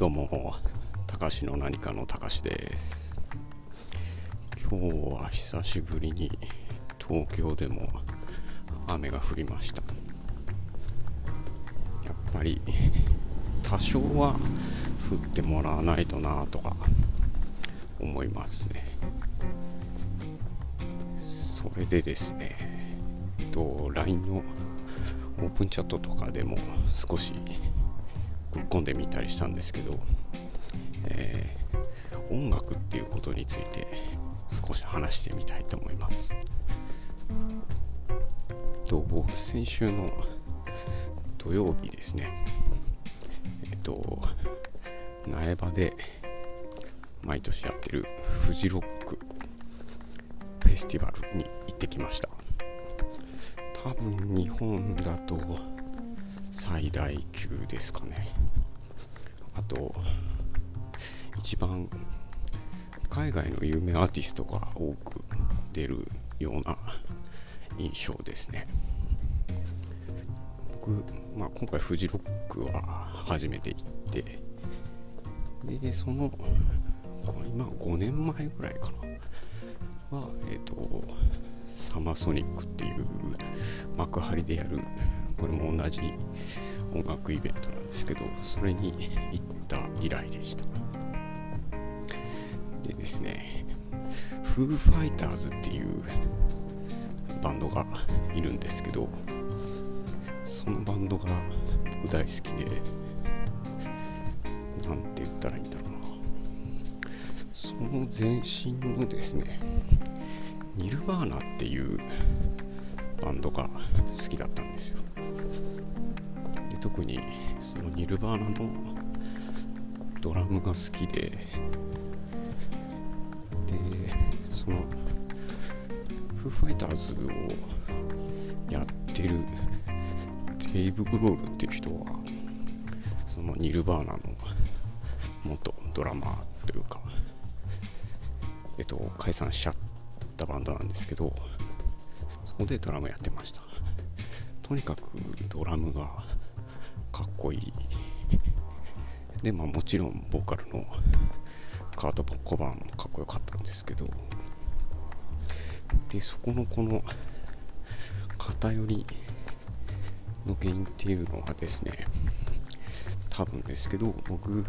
どうも、たかしの何かのたかしです。今日は久しぶりに東京でも雨が降りました。やっぱり多少は降ってもらわないとなとか思いますね。それでですね、えっと、LINE のオープンチャットとかでも少しぶっ込んでみたりしたんですけど、えー音楽っていうことについて少し話してみたいと思います。と先週の土曜日ですね、えっ、と、苗場で毎年やってるフジロックフェスティバルに行ってきました。多分日本だと最大級ですかね。あと一番海外の有名アーティストが多く出るような印象ですね。僕、まあ、今回フジロックは初めて行ってでその今5年前ぐらいかな。はえっ、とサマーソニックっていう幕張でやるこれも同じ音楽イベントなんですけどそれに行った以来でした。でですねフーファイターズっていうバンドがいるんですけどそのバンドが僕大好きでなんて言ったらいいんだろうな。その前身のですねニルバーナっていうバンドが好きだったんですよ。特にそのニルバーナのドラムが好きででそのフーファイターズをやってるデイブ・グロールっていう人はそのニルバーナの元ドラマーというかえっと解散しちゃったバンドなんですけどそこでドラムやってました。とにかくドラムがかっこいい。でまあもちろんボーカルのカート・ポッコバーンもかっこよかったんですけど。でそこのこの偏りの原因っていうのがですね多分ですけど僕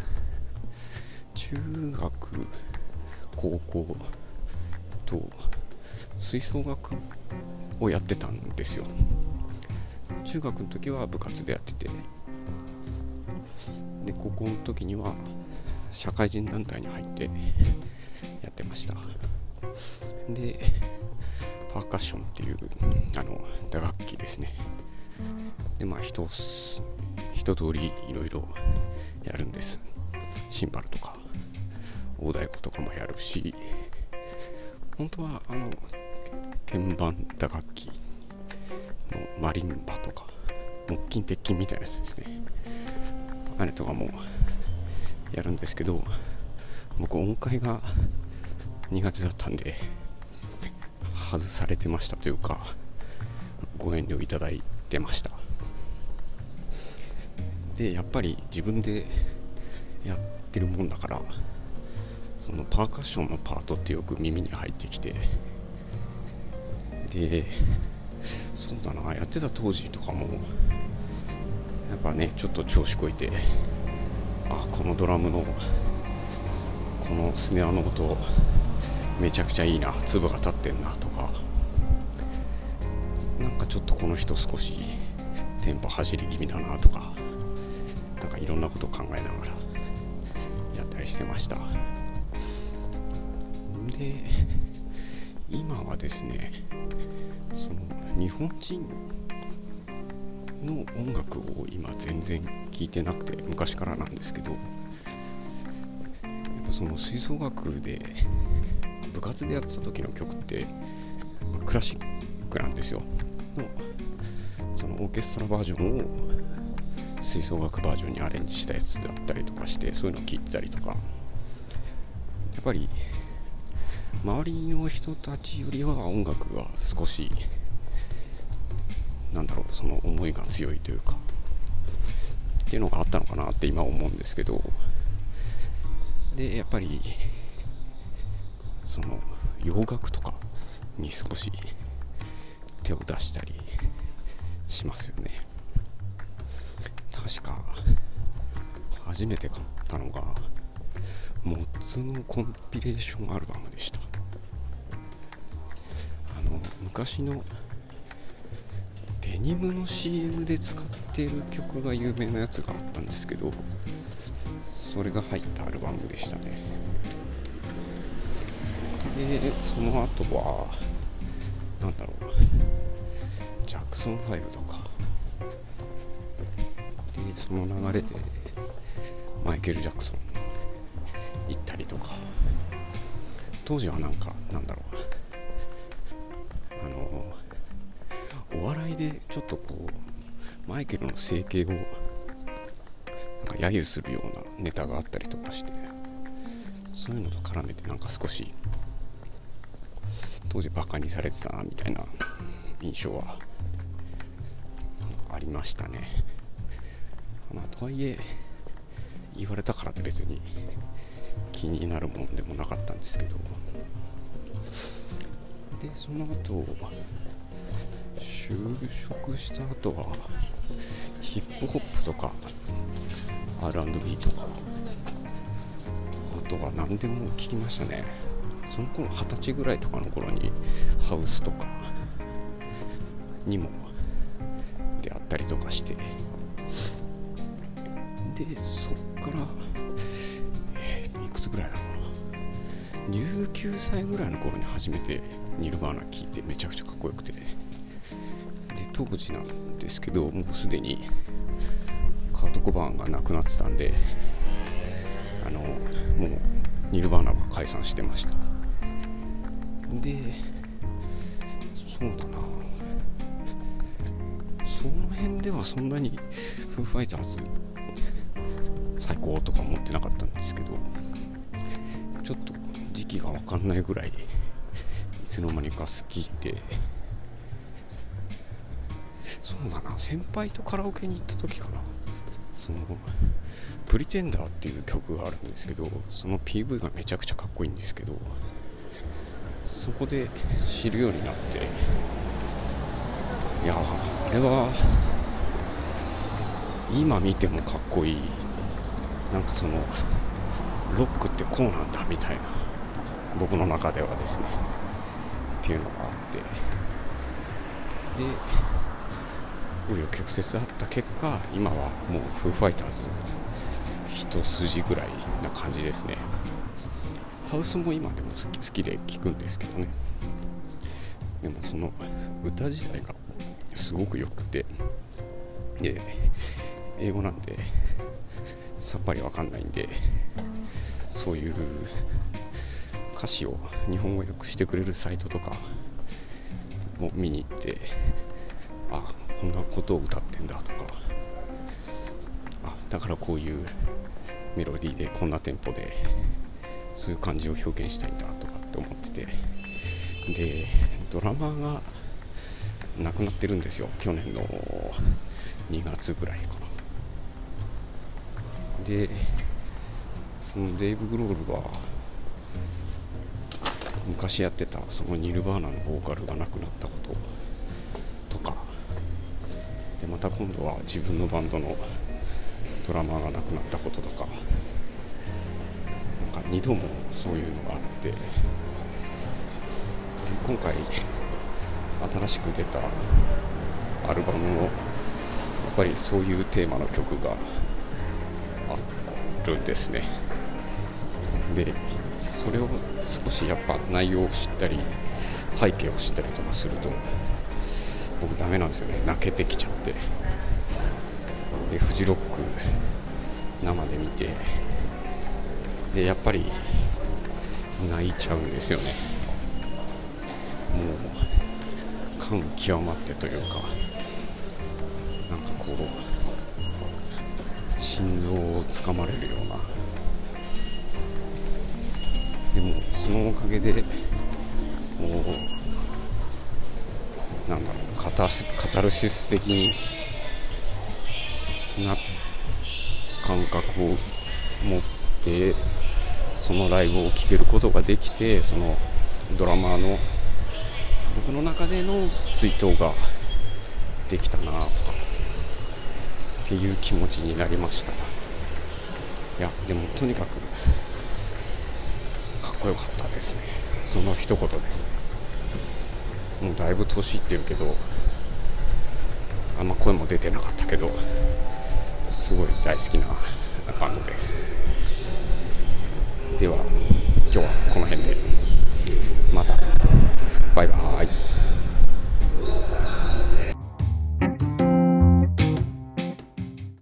中学高校と吹奏楽をやってたんですよ。中学の時は部活でやっててで高校の時には社会人団体に入ってやってました。でパーカッションっていうあの打楽器ですね。でまあ一一通りいろいろやるんです。シンバルとか大太鼓とかもやるし本当はあの鍵盤打楽器のマリンバとか木琴鉄琴みたいなやつですね。あれとかもやるんですけど僕音階が苦手だったんで外されてましたというかご遠慮いただいてました。でやっぱり自分でやってるもんだからそのパーカッションのパートってよく耳に入ってきてでそうだなやってた当時とかもやっぱねちょっと調子こいてあこのドラムのこのスネアの音めちゃくちゃいいな粒が立ってんなとかなんかちょっとこの人少しテンポ走り気味だなとかなんかいろんなこと考えながらやったりしてました。で今はですねその日本人の音楽を今全然聴いてなくて昔からなんですけどやっぱその吹奏楽で部活でやってた時の曲ってクラシックなんですよ。のそのオーケストラバージョンを吹奏楽バージョンにアレンジしたやつだったりとかしてそういうのを聴いてたりとか。やっぱり周りの人たちよりは音楽が少しなんだろうその思いが強いというかっていうのがあったのかなって今思うんですけどでやっぱりその洋楽とかに少し手を出したりしますよね。確か初めて買ったのがモッツのコンピレーションアルバムでした。あの昔のデニムの CM で使ってる曲が有名なやつがあったんですけどそれが入ったアルバムでしたね。でその後は何だろうジャクソン5とか。でその流れでマイケル・ジャクソン行ったりとか。当時はなんかなんだろういでちょっとこうマイケルの整形をなんか揶揄するようなネタがあったりとかしてそういうのと絡めてなんか少し当時バカにされてたなみたいな印象はありましたね。まあ、とはいえ言われたからって別に気になるもんでもなかったんですけどでその後就職した後はヒップホップとか R&B とかあとは何でも聞きましたね。その頃二十歳ぐらいとかの頃にハウスとかにも出会ったりとかして。でそっから、いくつぐらいだろうな。19歳ぐらいの頃に初めてニルバーナ聴いてめちゃくちゃかっこよくて。当時なんですけどもうすでにカート・コバーンが亡くなってたんであのもうニルバーナは解散してました。でそうだな。その辺ではそんなにフーファイターズ最高とか思ってなかったんですけどちょっと時期が分かんないぐらいいつの間にか好きでそうだな先輩とカラオケに行った時かな。その「プリテンダー」っていう曲があるんですけどその PV がめちゃくちゃかっこいいんですけどそこで知るようになっていやあれは今見てもかっこいい。なんかそのロックってこうなんだみたいな僕の中ではですね。っていうのがあって。で紆余曲折あった結果今はもうフーファイターズ一筋ぐらいな感じですね。ハウスも今でも好き好きで聴くんですけどね。でもその歌自体がすごく良くてで英語なんでさっぱりわかんないんでそういう歌詞を日本語訳してくれるサイトとかを見に行ってあこんなことを歌ってんだとか。あだからこういうメロディーでこんなテンポでそういう感じを表現したいんだとかって思ってて。でドラマが亡くなってるんですよ去年の2月ぐらいかな。でそのデイブ・グロールは昔やってたそのニルバーナのボーカルが亡くなったことまた今度は自分のバンドのドラマーが亡くなったこととかなんか2度もそういうのがあってで今回新しく出たアルバムもやっぱりそういうテーマの曲があるんですね。でそれを少しやっぱ内容を知ったり背景を知ったりとかすると僕ダメなんですよね。泣けてきちゃって。でフジロック生で見て。でやっぱり泣いちゃうんですよね。もう感極まってというかなんかこう心臓をつかまれるような。でもそのおかげでこうなんだろうカタカタルシス的にな感覚を持ってそのライブを聴けることができてそのドラマーの僕の中での追悼ができたなとかっていう気持ちになりました。いやでもとにかくかっこよかったですね。その一言です。ねもうだいぶ年いってるけどあんま声も出てなかったけどすごい大好きなバンドです。では今日はこの辺で。また。バイバーイ。